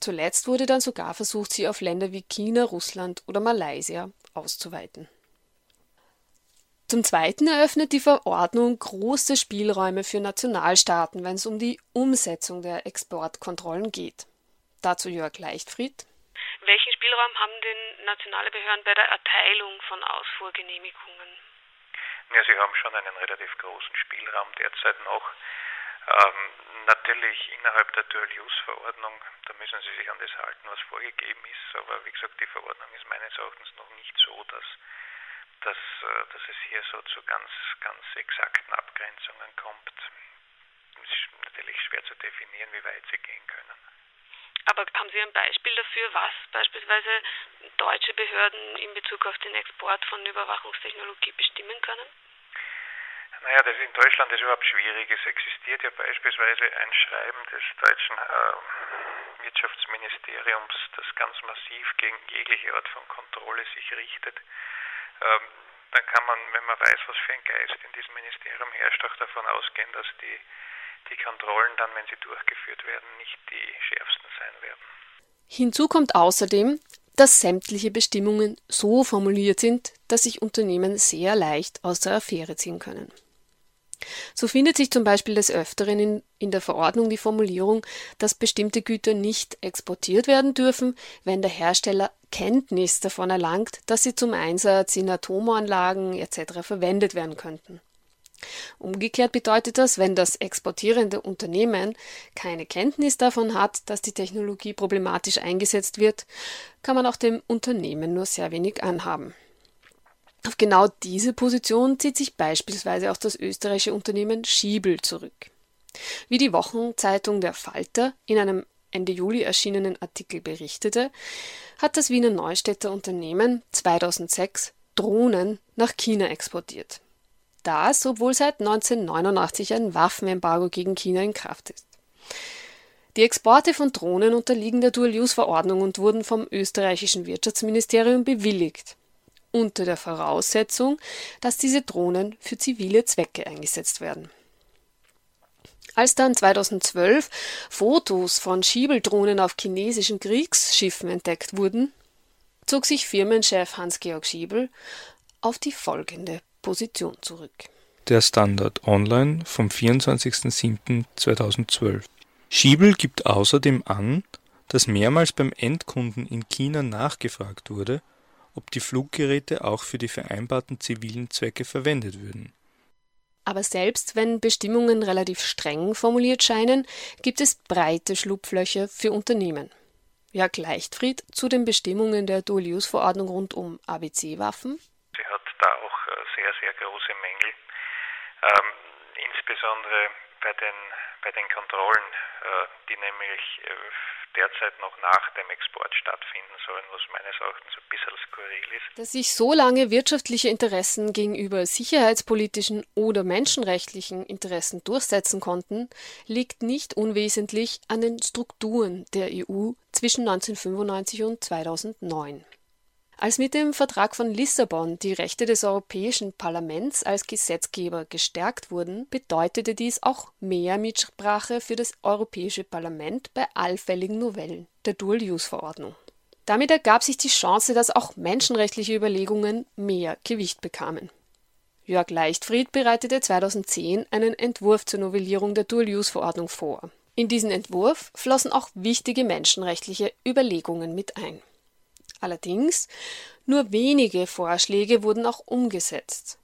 Zuletzt wurde dann sogar versucht, sie auf Länder wie China, Russland oder Malaysia auszuweiten. Zum Zweiten eröffnet die Verordnung große Spielräume für Nationalstaaten, wenn es um die Umsetzung der Exportkontrollen geht. Dazu Jörg Leichtfried. Welchen Spielraum haben denn nationale Behörden bei der Erteilung von Ausfuhrgenehmigungen? Ja, sie haben schon einen relativ großen Spielraum derzeit noch. Ähm, natürlich innerhalb der Dual-Use-Verordnung, da müssen Sie sich an das halten, was vorgegeben ist. Aber wie gesagt, die Verordnung ist meines Erachtens noch nicht so, dass, dass, äh, dass es hier so zu ganz, ganz exakten Abgrenzungen kommt. Es ist natürlich schwer zu definieren, wie weit sie gehen können. Aber haben Sie ein Beispiel dafür, was beispielsweise deutsche Behörden in Bezug auf den Export von Überwachungstechnologie bestimmen können? Naja, das in Deutschland ist überhaupt schwierig. Es existiert ja beispielsweise ein Schreiben des deutschen äh, Wirtschaftsministeriums, das ganz massiv gegen jegliche Art von Kontrolle sich richtet. Ähm, dann kann man, wenn man weiß, was für ein Geist in diesem Ministerium herrscht, auch davon ausgehen, dass die, die Kontrollen dann, wenn sie durchgeführt werden, nicht die schärfsten sein werden. Hinzu kommt außerdem, dass sämtliche Bestimmungen so formuliert sind, dass sich Unternehmen sehr leicht aus der Affäre ziehen können. So findet sich zum Beispiel des Öfteren in, in der Verordnung die Formulierung, dass bestimmte Güter nicht exportiert werden dürfen, wenn der Hersteller Kenntnis davon erlangt, dass sie zum Einsatz in Atomanlagen etc. verwendet werden könnten. Umgekehrt bedeutet das, wenn das exportierende Unternehmen keine Kenntnis davon hat, dass die Technologie problematisch eingesetzt wird, kann man auch dem Unternehmen nur sehr wenig anhaben. Auf genau diese Position zieht sich beispielsweise auch das österreichische Unternehmen Schiebel zurück. Wie die Wochenzeitung Der Falter in einem Ende Juli erschienenen Artikel berichtete, hat das Wiener Neustädter Unternehmen 2006 Drohnen nach China exportiert. Das, obwohl seit 1989 ein Waffenembargo gegen China in Kraft ist. Die Exporte von Drohnen unterliegen der Dual-Use-Verordnung und wurden vom österreichischen Wirtschaftsministerium bewilligt, unter der Voraussetzung, dass diese Drohnen für zivile Zwecke eingesetzt werden. Als dann 2012 Fotos von Schiebeldrohnen auf chinesischen Kriegsschiffen entdeckt wurden, zog sich Firmenchef Hans-Georg Schiebel auf die folgende Position zurück. Der Standard Online vom 24.07.2012 Schiebel gibt außerdem an, dass mehrmals beim Endkunden in China nachgefragt wurde, ob die Fluggeräte auch für die vereinbarten zivilen Zwecke verwendet würden. Aber selbst wenn Bestimmungen relativ streng formuliert scheinen, gibt es breite Schlupflöcher für Unternehmen. Jörg Leichtfried zu den Bestimmungen der Dual-Use-Verordnung rund um ABC-Waffen. Sie hat da auch äh, sehr, sehr große Mängel, ähm, insbesondere bei den bei den Kontrollen, äh, die nämlich äh, derzeit noch nach dem Export stattfinden sollen, was meines Erachtens ein bisschen skurril ist. Dass sich so lange wirtschaftliche Interessen gegenüber sicherheitspolitischen oder menschenrechtlichen Interessen durchsetzen konnten, liegt nicht unwesentlich an den Strukturen der EU zwischen 1995 und 2009. Als mit dem Vertrag von Lissabon die Rechte des Europäischen Parlaments als Gesetzgeber gestärkt wurden, bedeutete dies auch mehr Mitsprache für das Europäische Parlament bei allfälligen Novellen der Dual-Use-Verordnung. Damit ergab sich die Chance, dass auch menschenrechtliche Überlegungen mehr Gewicht bekamen. Jörg Leichtfried bereitete 2010 einen Entwurf zur Novellierung der Dual-Use-Verordnung vor. In diesen Entwurf flossen auch wichtige menschenrechtliche Überlegungen mit ein. Allerdings nur wenige Vorschläge wurden auch umgesetzt.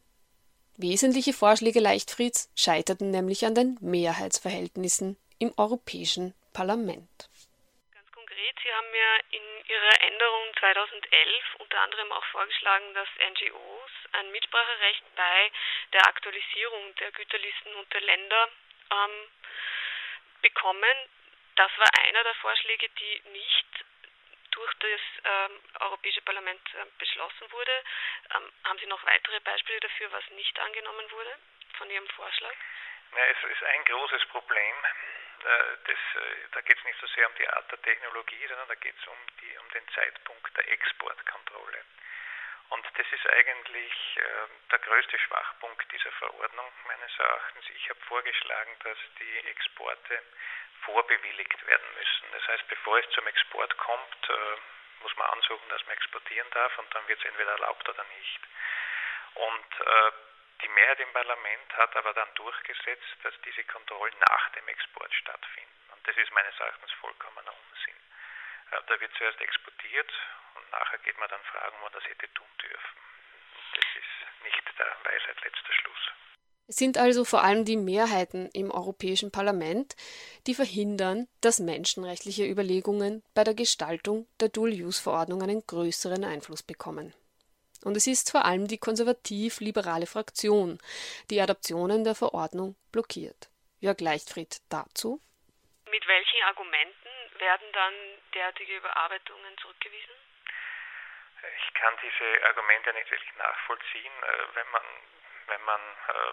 Wesentliche Vorschläge Leichtfrieds scheiterten nämlich an den Mehrheitsverhältnissen im Europäischen Parlament. Ganz konkret, Sie haben ja in Ihrer Änderung 2011 unter anderem auch vorgeschlagen, dass NGOs ein Mitspracherecht bei der Aktualisierung der Güterlisten unter Länder ähm, bekommen. Das war einer der Vorschläge, die nicht durch das ähm, Europäische Parlament äh, beschlossen wurde. Ähm, haben Sie noch weitere Beispiele dafür, was nicht angenommen wurde von Ihrem Vorschlag? Ja, es ist ein großes Problem. Das, äh, da geht es nicht so sehr um die Art der Technologie, sondern da geht es um, um den Zeitpunkt der Exportkontrolle. Und das ist eigentlich äh, der größte Schwachpunkt dieser Verordnung meines Erachtens. Ich habe vorgeschlagen, dass die Exporte vorbewilligt werden müssen. Das heißt, bevor es zum Export kommt, äh, muss man ansuchen, dass man exportieren darf und dann wird es entweder erlaubt oder nicht. Und äh, die Mehrheit im Parlament hat aber dann durchgesetzt, dass diese Kontrollen nach dem Export stattfinden. Und das ist meines Erachtens vollkommener Unsinn. Äh, da wird zuerst exportiert und nachher geht man dann fragen, wo man das hätte tun dürfen. Das ist nicht der Weisheit letzter Schluss. Es sind also vor allem die Mehrheiten im Europäischen Parlament, die verhindern, dass menschenrechtliche Überlegungen bei der Gestaltung der Dual-Use-Verordnung einen größeren Einfluss bekommen. Und es ist vor allem die konservativ-liberale Fraktion, die Adaptionen der Verordnung blockiert. Jörg Leichtfried dazu. Mit welchen Argumenten werden dann derartige Überarbeitungen zurückgewiesen? Ich kann diese Argumente nicht wirklich nachvollziehen. Äh, wenn man, wenn man äh,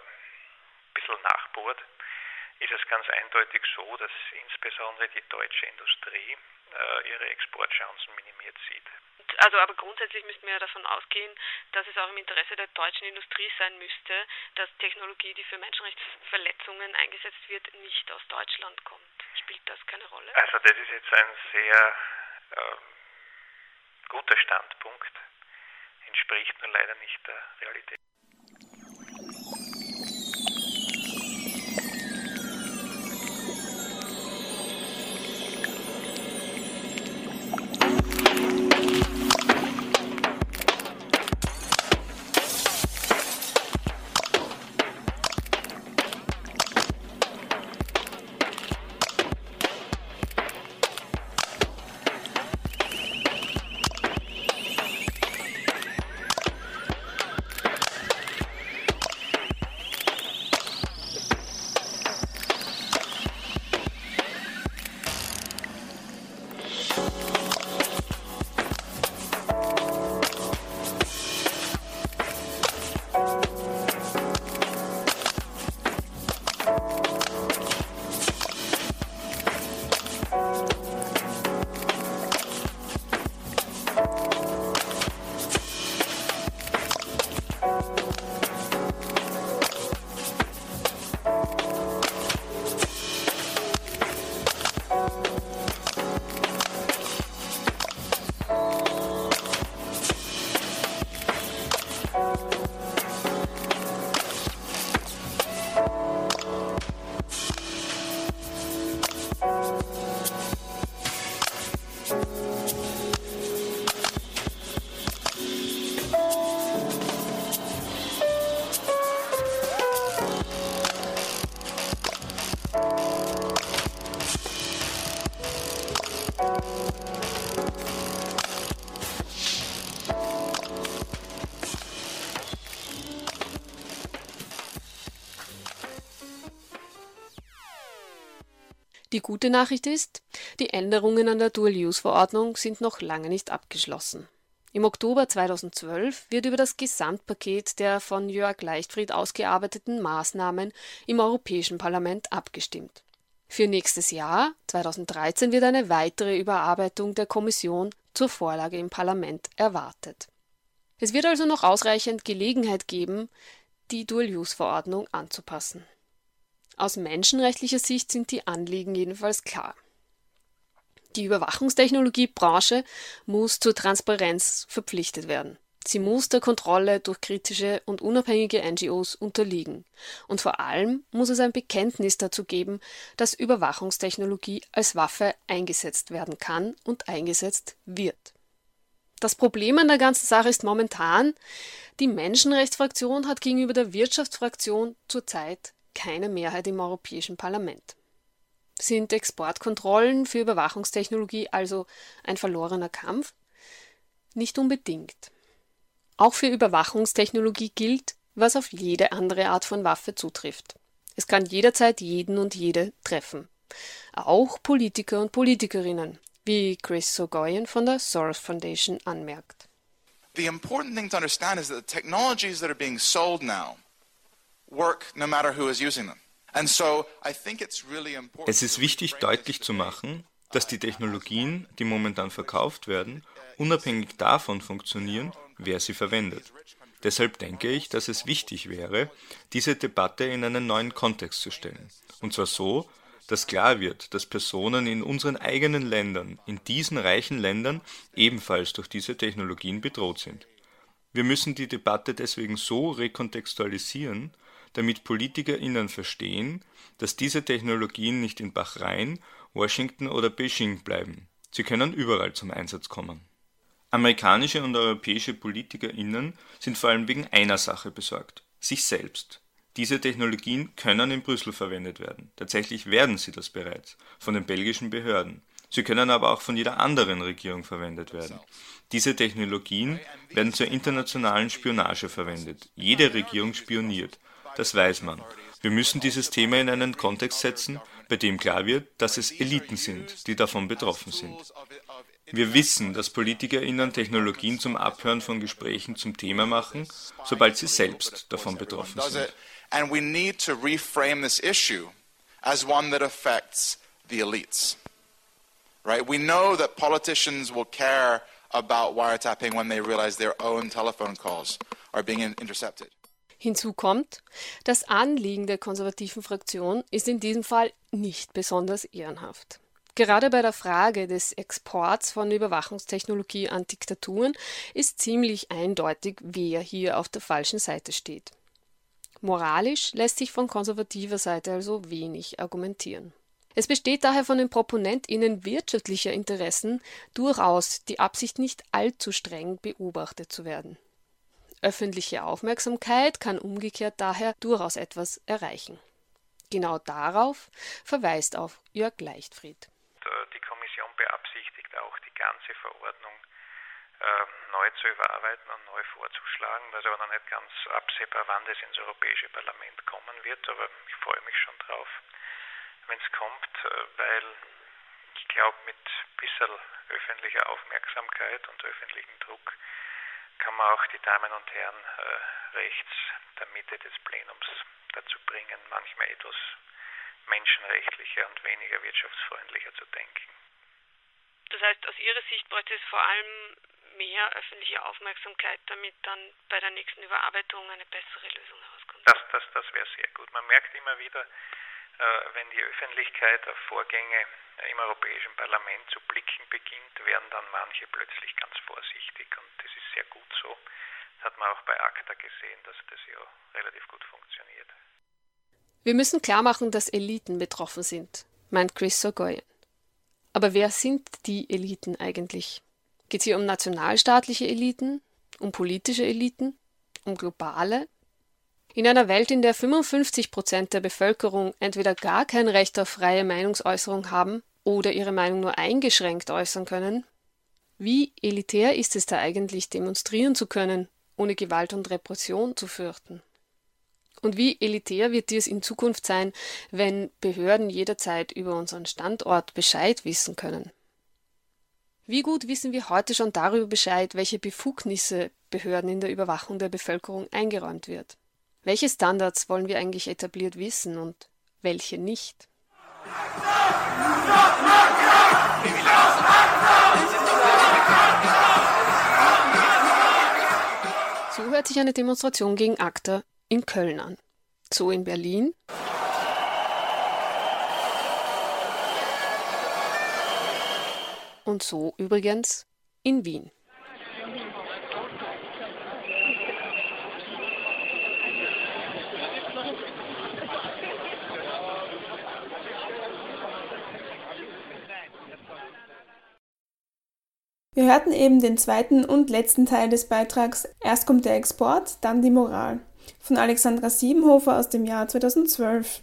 bisschen nachbohrt, ist es ganz eindeutig so, dass insbesondere die deutsche Industrie äh, ihre Exportchancen minimiert sieht. Also aber grundsätzlich müssten wir ja davon ausgehen, dass es auch im Interesse der deutschen Industrie sein müsste, dass Technologie, die für Menschenrechtsverletzungen eingesetzt wird, nicht aus Deutschland kommt. Spielt das keine Rolle? Also das ist jetzt ein sehr äh, guter Standpunkt, entspricht nur leider nicht der Realität. Die gute Nachricht ist, die Änderungen an der Dual-Use-Verordnung sind noch lange nicht abgeschlossen. Im Oktober 2012 wird über das Gesamtpaket der von Jörg Leichtfried ausgearbeiteten Maßnahmen im Europäischen Parlament abgestimmt. Für nächstes Jahr, 2013, wird eine weitere Überarbeitung der Kommission zur Vorlage im Parlament erwartet. Es wird also noch ausreichend Gelegenheit geben, die Dual-Use-Verordnung anzupassen. Aus menschenrechtlicher Sicht sind die Anliegen jedenfalls klar. Die Überwachungstechnologiebranche muss zur Transparenz verpflichtet werden. Sie muss der Kontrolle durch kritische und unabhängige NGOs unterliegen. Und vor allem muss es ein Bekenntnis dazu geben, dass Überwachungstechnologie als Waffe eingesetzt werden kann und eingesetzt wird. Das Problem an der ganzen Sache ist momentan, die Menschenrechtsfraktion hat gegenüber der Wirtschaftsfraktion zurzeit keine Mehrheit im Europäischen Parlament. Sind Exportkontrollen für Überwachungstechnologie also ein verlorener Kampf? Nicht unbedingt. Auch für Überwachungstechnologie gilt, was auf jede andere Art von Waffe zutrifft. Es kann jederzeit jeden und jede treffen. Auch Politiker und Politikerinnen, wie Chris Sogoyan von der Soros Foundation anmerkt. The important thing to understand is that the technologies that are being sold now Es ist wichtig deutlich zu machen, dass die Technologien, die momentan verkauft werden, unabhängig davon funktionieren, wer sie verwendet. Deshalb denke ich, dass es wichtig wäre, diese Debatte in einen neuen Kontext zu stellen. Und zwar so, dass klar wird, dass Personen in unseren eigenen Ländern, in diesen reichen Ländern, ebenfalls durch diese Technologien bedroht sind. Wir müssen die Debatte deswegen so rekontextualisieren, damit PolitikerInnen verstehen, dass diese Technologien nicht in Bahrain, Washington oder Beijing bleiben. Sie können überall zum Einsatz kommen. Amerikanische und europäische PolitikerInnen sind vor allem wegen einer Sache besorgt: sich selbst. Diese Technologien können in Brüssel verwendet werden. Tatsächlich werden sie das bereits von den belgischen Behörden. Sie können aber auch von jeder anderen Regierung verwendet werden. Diese Technologien werden zur internationalen Spionage verwendet. Jede Regierung spioniert. Das weiß man. Wir müssen dieses Thema in einen Kontext setzen, bei dem klar wird, dass es Eliten sind, die davon betroffen sind. Wir wissen, dass PolitikerInnen Technologien zum Abhören von Gesprächen zum Thema machen, sobald sie selbst davon betroffen sind. And we need to reframe this issue as one that affects the elites. Right? We know that politicians will care about wiretapping when they realize their own telephone calls are being intercepted. Hinzu kommt, das Anliegen der konservativen Fraktion ist in diesem Fall nicht besonders ehrenhaft. Gerade bei der Frage des Exports von Überwachungstechnologie an Diktaturen ist ziemlich eindeutig, wer hier auf der falschen Seite steht. Moralisch lässt sich von konservativer Seite also wenig argumentieren. Es besteht daher von den ProponentInnen wirtschaftlicher Interessen durchaus die Absicht, nicht allzu streng beobachtet zu werden. Öffentliche Aufmerksamkeit kann umgekehrt daher durchaus etwas erreichen. Genau darauf verweist auf Jörg Leichtfried. Die Kommission beabsichtigt auch, die ganze Verordnung äh, neu zu überarbeiten und neu vorzuschlagen. Das ist aber noch nicht ganz absehbar, wann das ins Europäische Parlament kommen wird, aber ich freue mich schon drauf, wenn es kommt, äh, weil ich glaube, mit ein bisschen öffentlicher Aufmerksamkeit und öffentlichem Druck kann man auch die Damen und Herren äh, rechts der Mitte des Plenums dazu bringen, manchmal etwas menschenrechtlicher und weniger wirtschaftsfreundlicher zu denken. Das heißt, aus Ihrer Sicht bräuchte es vor allem mehr öffentliche Aufmerksamkeit, damit dann bei der nächsten Überarbeitung eine bessere Lösung herauskommt. Das, das, das wäre sehr gut. Man merkt immer wieder, wenn die Öffentlichkeit auf Vorgänge im Europäischen Parlament zu blicken beginnt, werden dann manche plötzlich ganz vorsichtig und das ist sehr gut so. Das hat man auch bei ACTA gesehen, dass das ja relativ gut funktioniert. Wir müssen klar machen, dass Eliten betroffen sind, meint Chris Sogoyan. Aber wer sind die Eliten eigentlich? Geht es hier um nationalstaatliche Eliten, um politische Eliten, um globale in einer Welt, in der 55 Prozent der Bevölkerung entweder gar kein Recht auf freie Meinungsäußerung haben oder ihre Meinung nur eingeschränkt äußern können, wie elitär ist es da eigentlich, demonstrieren zu können, ohne Gewalt und Repression zu fürchten? Und wie elitär wird dies in Zukunft sein, wenn Behörden jederzeit über unseren Standort Bescheid wissen können? Wie gut wissen wir heute schon darüber Bescheid, welche Befugnisse Behörden in der Überwachung der Bevölkerung eingeräumt wird? Welche Standards wollen wir eigentlich etabliert wissen und welche nicht? So hört sich eine Demonstration gegen ACTA in Köln an. So in Berlin. Und so übrigens in Wien. Wir hörten eben den zweiten und letzten Teil des Beitrags Erst kommt der Export, dann die Moral von Alexandra Siebenhofer aus dem Jahr 2012.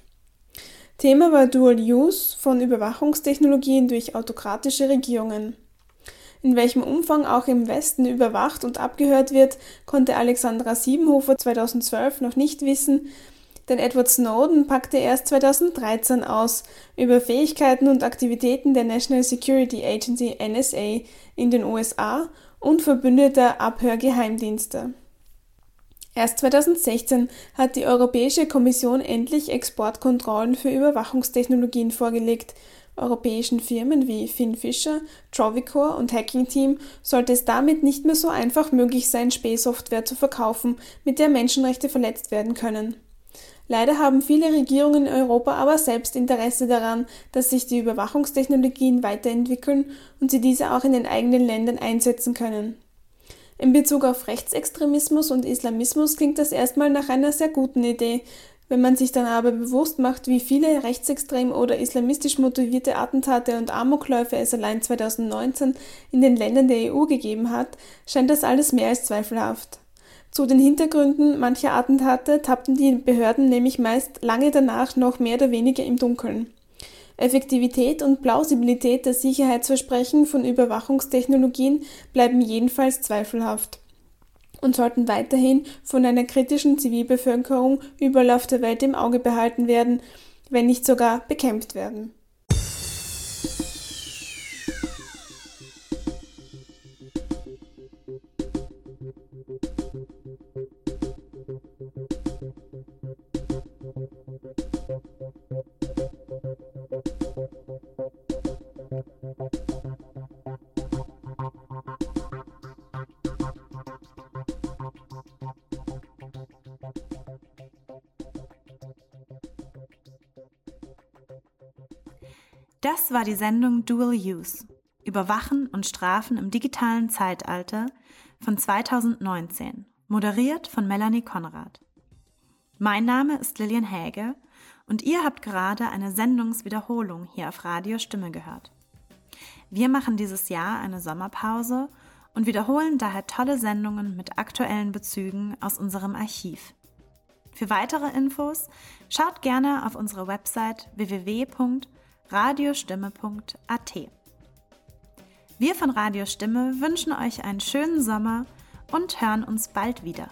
Thema war Dual Use von Überwachungstechnologien durch autokratische Regierungen. In welchem Umfang auch im Westen überwacht und abgehört wird, konnte Alexandra Siebenhofer 2012 noch nicht wissen, denn Edward Snowden packte erst 2013 aus über Fähigkeiten und Aktivitäten der National Security Agency NSA in den USA und verbündeter Abhörgeheimdienste. Erst 2016 hat die Europäische Kommission endlich Exportkontrollen für Überwachungstechnologien vorgelegt. Europäischen Firmen wie Finfisher, Trovicor und Hacking Team sollte es damit nicht mehr so einfach möglich sein, Spähsoftware zu verkaufen, mit der Menschenrechte verletzt werden können. Leider haben viele Regierungen in Europa aber selbst Interesse daran, dass sich die Überwachungstechnologien weiterentwickeln und sie diese auch in den eigenen Ländern einsetzen können. In Bezug auf Rechtsextremismus und Islamismus klingt das erstmal nach einer sehr guten Idee. Wenn man sich dann aber bewusst macht, wie viele rechtsextrem oder islamistisch motivierte Attentate und Amokläufe es allein 2019 in den Ländern der EU gegeben hat, scheint das alles mehr als zweifelhaft. Zu den Hintergründen mancher Attentate tappten die Behörden nämlich meist lange danach noch mehr oder weniger im Dunkeln. Effektivität und Plausibilität der Sicherheitsversprechen von Überwachungstechnologien bleiben jedenfalls zweifelhaft und sollten weiterhin von einer kritischen Zivilbevölkerung überall auf der Welt im Auge behalten werden, wenn nicht sogar bekämpft werden. Das war die Sendung Dual Use Überwachen und Strafen im digitalen Zeitalter von 2019, moderiert von Melanie Konrad. Mein Name ist Lilian Häge und ihr habt gerade eine Sendungswiederholung hier auf Radio Stimme gehört. Wir machen dieses Jahr eine Sommerpause und wiederholen daher tolle Sendungen mit aktuellen Bezügen aus unserem Archiv. Für weitere Infos schaut gerne auf unsere Website www radiostimme.at. Wir von Radio Stimme wünschen euch einen schönen Sommer und hören uns bald wieder.